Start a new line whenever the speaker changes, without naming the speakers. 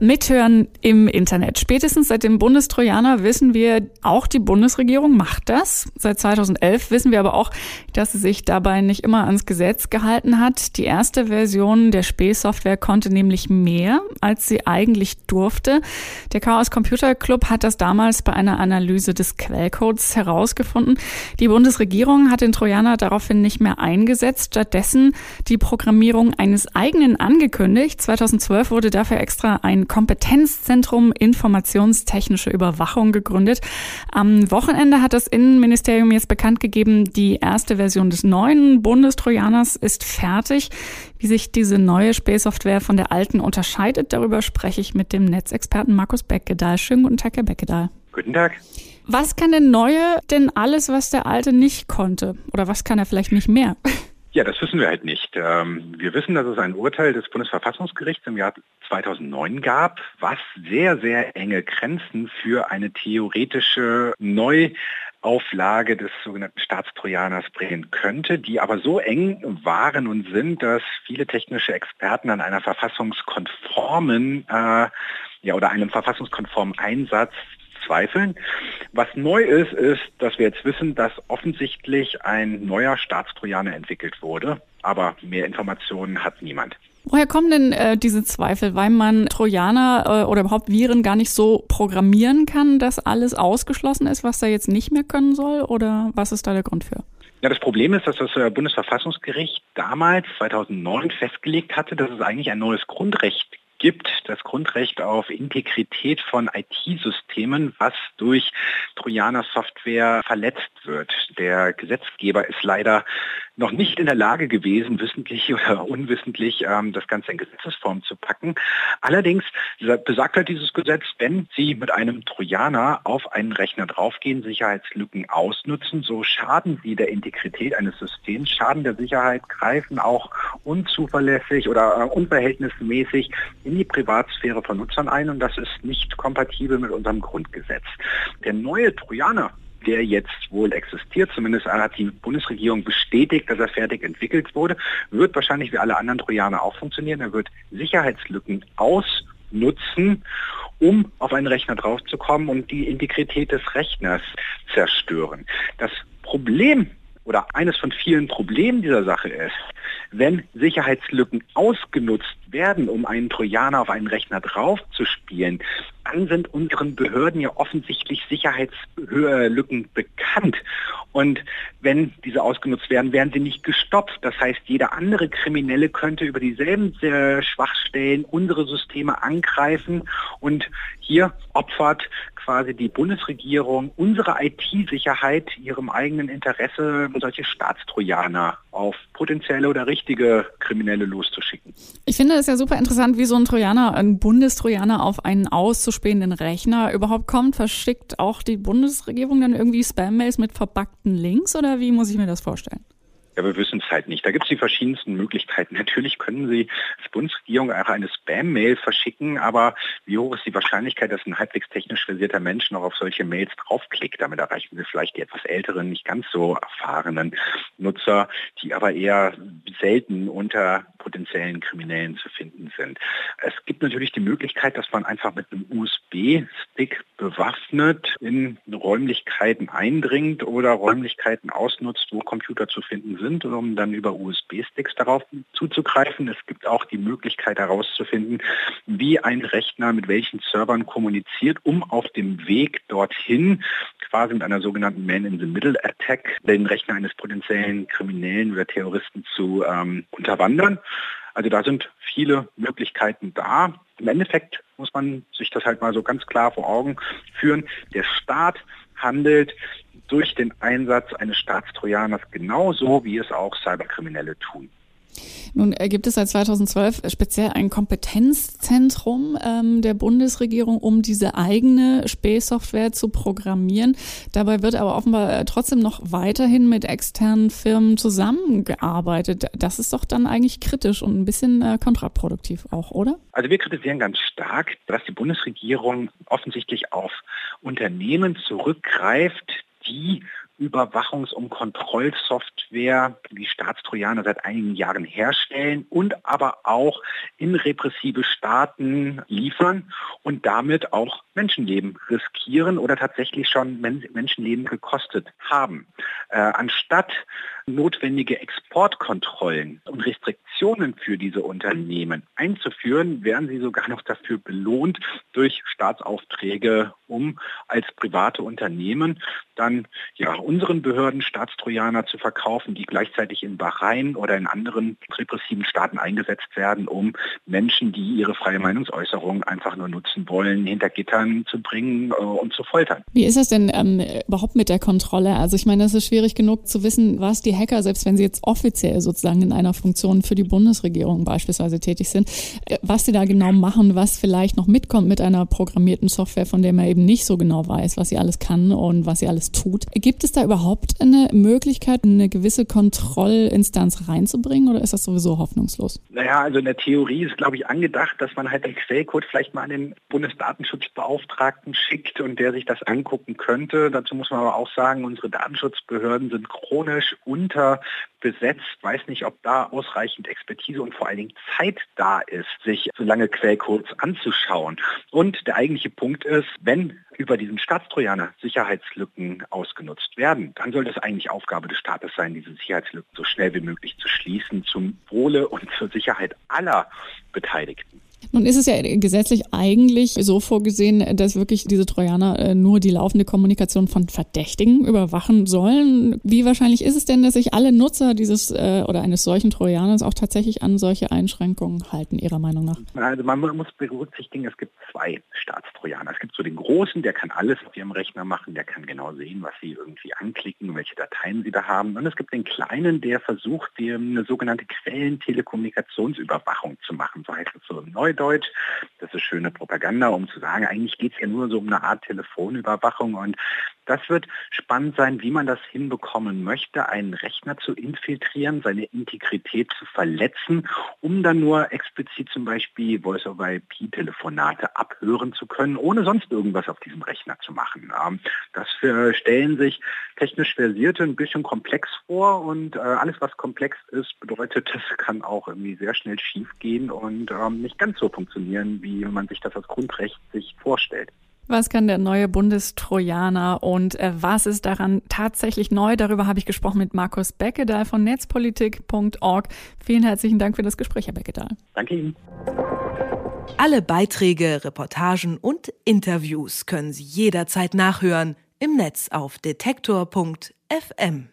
Mithören im Internet. Spätestens seit dem Bundestrojaner wissen wir, auch die Bundesregierung macht das. Seit 2011 wissen wir aber auch, dass sie sich dabei nicht immer ans Gesetz gehalten hat. Die erste Version der Spähsoftware konnte nämlich mehr, als sie eigentlich durfte. Der Chaos Computer Club hat das damals bei einer Analyse des Quellcodes herausgefunden. Die Bundesregierung hat den Trojaner daraufhin nicht mehr eingesetzt, stattdessen die Programmierung eines eigenen angekündigt. 2012 wurde dafür extra ein Kompetenzzentrum Informationstechnische Überwachung gegründet. Am Wochenende hat das Innenministerium jetzt bekannt gegeben, die erste Version des neuen Bundestrojaners ist fertig. Wie sich diese neue Spähsoftware von der alten unterscheidet, darüber spreche ich mit dem Netzexperten Markus Beckedahl. Schönen guten Tag, Herr Beckedahl.
Guten Tag.
Was kann der neue denn alles, was der alte nicht konnte? Oder was kann er vielleicht nicht mehr?
Ja, das wissen wir halt nicht. Ähm, wir wissen, dass es ein Urteil des Bundesverfassungsgerichts im Jahr 2009 gab, was sehr, sehr enge Grenzen für eine theoretische Neuauflage des sogenannten Staatstrojaners bringen könnte, die aber so eng waren und sind, dass viele technische Experten an einer verfassungskonformen äh, ja, oder einem verfassungskonformen Einsatz zweifeln. Was neu ist, ist, dass wir jetzt wissen, dass offensichtlich ein neuer Staatstrojaner entwickelt wurde, aber mehr Informationen hat niemand.
Woher kommen denn äh, diese Zweifel? Weil man Trojaner äh, oder überhaupt Viren gar nicht so programmieren kann, dass alles ausgeschlossen ist, was da jetzt nicht mehr können soll? Oder was ist da der Grund für?
Ja, das Problem ist, dass das äh, Bundesverfassungsgericht damals, 2009, festgelegt hatte, dass es eigentlich ein neues Grundrecht gibt, das Grundrecht auf Integrität von IT-Systemen, was durch Trojaner-Software verletzt wird. Der Gesetzgeber ist leider noch nicht in der Lage gewesen, wissentlich oder unwissentlich ähm, das Ganze in Gesetzesform zu packen. Allerdings besagt halt dieses Gesetz, wenn Sie mit einem Trojaner auf einen Rechner draufgehen, Sicherheitslücken ausnutzen, so schaden Sie der Integrität eines Systems, schaden der Sicherheit, greifen auch unzuverlässig oder äh, unverhältnismäßig in die Privatsphäre von Nutzern ein und das ist nicht kompatibel mit unserem Grundgesetz. Der neue Trojaner, der jetzt wohl existiert, zumindest hat die Bundesregierung bestätigt, dass er fertig entwickelt wurde, wird wahrscheinlich wie alle anderen Trojaner auch funktionieren. Er wird Sicherheitslücken ausnutzen, um auf einen Rechner draufzukommen und die Integrität des Rechners zerstören. Das Problem oder eines von vielen Problemen dieser Sache ist, wenn Sicherheitslücken ausgenutzt werden, um einen Trojaner auf einen Rechner draufzuspielen, dann sind unseren Behörden ja offensichtlich Sicherheitslücken bekannt. Und wenn diese ausgenutzt werden, werden sie nicht gestoppt. Das heißt, jeder andere Kriminelle könnte über dieselben äh, Schwachstellen unsere Systeme angreifen und hier opfert quasi die Bundesregierung unsere IT-Sicherheit ihrem eigenen Interesse, solche Staatstrojaner auf potenzielle oder richtige Kriminelle loszuschicken.
Ich finde es ja super interessant, wie so ein Trojaner, ein Bundestrojaner auf einen auszuspähenden Rechner überhaupt kommt. Verschickt auch die Bundesregierung dann irgendwie Spam-Mails mit verbackten Links oder wie muss ich mir das vorstellen?
Ja, wir wissen es halt nicht. Da gibt es die verschiedensten Möglichkeiten. Natürlich können Sie als Bundesregierung auch eine Spam-Mail verschicken, aber wie hoch ist die Wahrscheinlichkeit, dass ein halbwegs technisch versierter Mensch noch auf solche Mails draufklickt? Damit erreichen Sie vielleicht die etwas älteren, nicht ganz so erfahrenen Nutzer, die aber eher selten unter potenziellen Kriminellen zu finden sind. Es gibt natürlich die Möglichkeit, dass man einfach mit einem USB-Stick bewaffnet in Räumlichkeiten eindringt oder Räumlichkeiten ausnutzt, wo Computer zu finden sind, um dann über USB-Sticks darauf zuzugreifen. Es gibt auch die Möglichkeit herauszufinden, wie ein Rechner mit welchen Servern kommuniziert, um auf dem Weg dorthin quasi mit einer sogenannten Man-in-the-Middle-Attack den Rechner eines potenziellen Kriminellen oder Terroristen zu ähm, unterwandern. Also da sind viele Möglichkeiten da. Im Endeffekt muss man sich das halt mal so ganz klar vor Augen führen. Der Staat handelt durch den Einsatz eines Staatstrojaners genauso, wie es auch Cyberkriminelle tun.
Nun gibt es seit 2012 speziell ein Kompetenzzentrum ähm, der Bundesregierung, um diese eigene Spähsoftware zu programmieren. Dabei wird aber offenbar äh, trotzdem noch weiterhin mit externen Firmen zusammengearbeitet. Das ist doch dann eigentlich kritisch und ein bisschen äh, kontraproduktiv auch, oder?
Also wir kritisieren ganz stark, dass die Bundesregierung offensichtlich auf Unternehmen zurückgreift, die Überwachungs- und Kontrollsoftware die Staatstrojaner seit einigen Jahren herstellen und aber auch in repressive Staaten liefern und damit auch Menschenleben riskieren oder tatsächlich schon Menschenleben gekostet haben. Äh, anstatt notwendige Exportkontrollen und Restriktionen für diese Unternehmen einzuführen, werden sie sogar noch dafür belohnt durch Staatsaufträge, um als private Unternehmen dann ja unseren Behörden Staatstrojaner zu verkaufen, die gleichzeitig in Bahrain oder in anderen repressiven Staaten eingesetzt werden, um Menschen, die ihre freie Meinungsäußerung einfach nur nutzen wollen, hinter Gittern zu bringen äh, und zu foltern.
Wie ist das denn ähm, überhaupt mit der Kontrolle? Also ich meine, es ist schwierig genug zu wissen, was die Hacker, selbst wenn sie jetzt offiziell sozusagen in einer Funktion für die Bundesregierung beispielsweise tätig sind, äh, was sie da genau machen, was vielleicht noch mitkommt mit einer programmierten Software, von der man eben nicht so genau weiß, was sie alles kann und was sie alles tut. Gibt es da überhaupt eine Möglichkeit, eine gewisse Kontrollinstanz reinzubringen oder ist das sowieso hoffnungslos?
Naja, also in der Theorie ist, glaube ich, angedacht, dass man halt den Quellcode vielleicht mal an den Bundesdatenschutzbeauftragten schickt und der sich das angucken könnte. Dazu muss man aber auch sagen, unsere Datenschutzbehörden sind chronisch unterbesetzt. Weiß nicht, ob da ausreichend Expertise und vor allen Dingen Zeit da ist, sich so lange Quellcodes anzuschauen. Und der eigentliche Punkt ist, wenn über diesen Staatstrojaner Sicherheitslücken ausgenutzt werden, dann soll das eigentlich Aufgabe des Staates sein, diese Sicherheitslücken so schnell wie möglich zu schließen, zum Wohle und zur Sicherheit aller Beteiligten.
Nun ist es ja gesetzlich eigentlich so vorgesehen, dass wirklich diese Trojaner äh, nur die laufende Kommunikation von Verdächtigen überwachen sollen. Wie wahrscheinlich ist es denn, dass sich alle Nutzer dieses äh, oder eines solchen Trojaners auch tatsächlich an solche Einschränkungen halten, Ihrer Meinung nach?
Also man muss berücksichtigen, es gibt zwei Staatstrojaner. Es gibt so den großen, der kann alles auf ihrem Rechner machen, der kann genau sehen, was sie irgendwie anklicken, welche Dateien sie da haben. Und es gibt den kleinen, der versucht, eine sogenannte Quellentelekommunikationsüberwachung zu machen. So heißt es so im Neudeutsch. Neudeutsch. Das ist schöne Propaganda, um zu sagen, eigentlich geht es ja nur so um eine Art Telefonüberwachung und das wird spannend sein, wie man das hinbekommen möchte, einen Rechner zu infiltrieren, seine Integrität zu verletzen, um dann nur explizit zum Beispiel Voice-over-IP-Telefonate abhören zu können, ohne sonst irgendwas auf diesem Rechner zu machen. Ähm, das stellen sich technisch Versierte ein bisschen komplex vor und äh, alles, was komplex ist, bedeutet, das kann auch irgendwie sehr schnell schief gehen und ähm, nicht ganz so funktionieren, wie man sich das als Grundrecht sich vorstellt.
Was kann der neue Bundestrojaner und äh, was ist daran tatsächlich neu? Darüber habe ich gesprochen mit Markus Beckedahl von netzpolitik.org. Vielen herzlichen Dank für das Gespräch, Herr Beckedahl.
Danke Ihnen.
Alle Beiträge, Reportagen und Interviews können Sie jederzeit nachhören im Netz auf detektor.fm.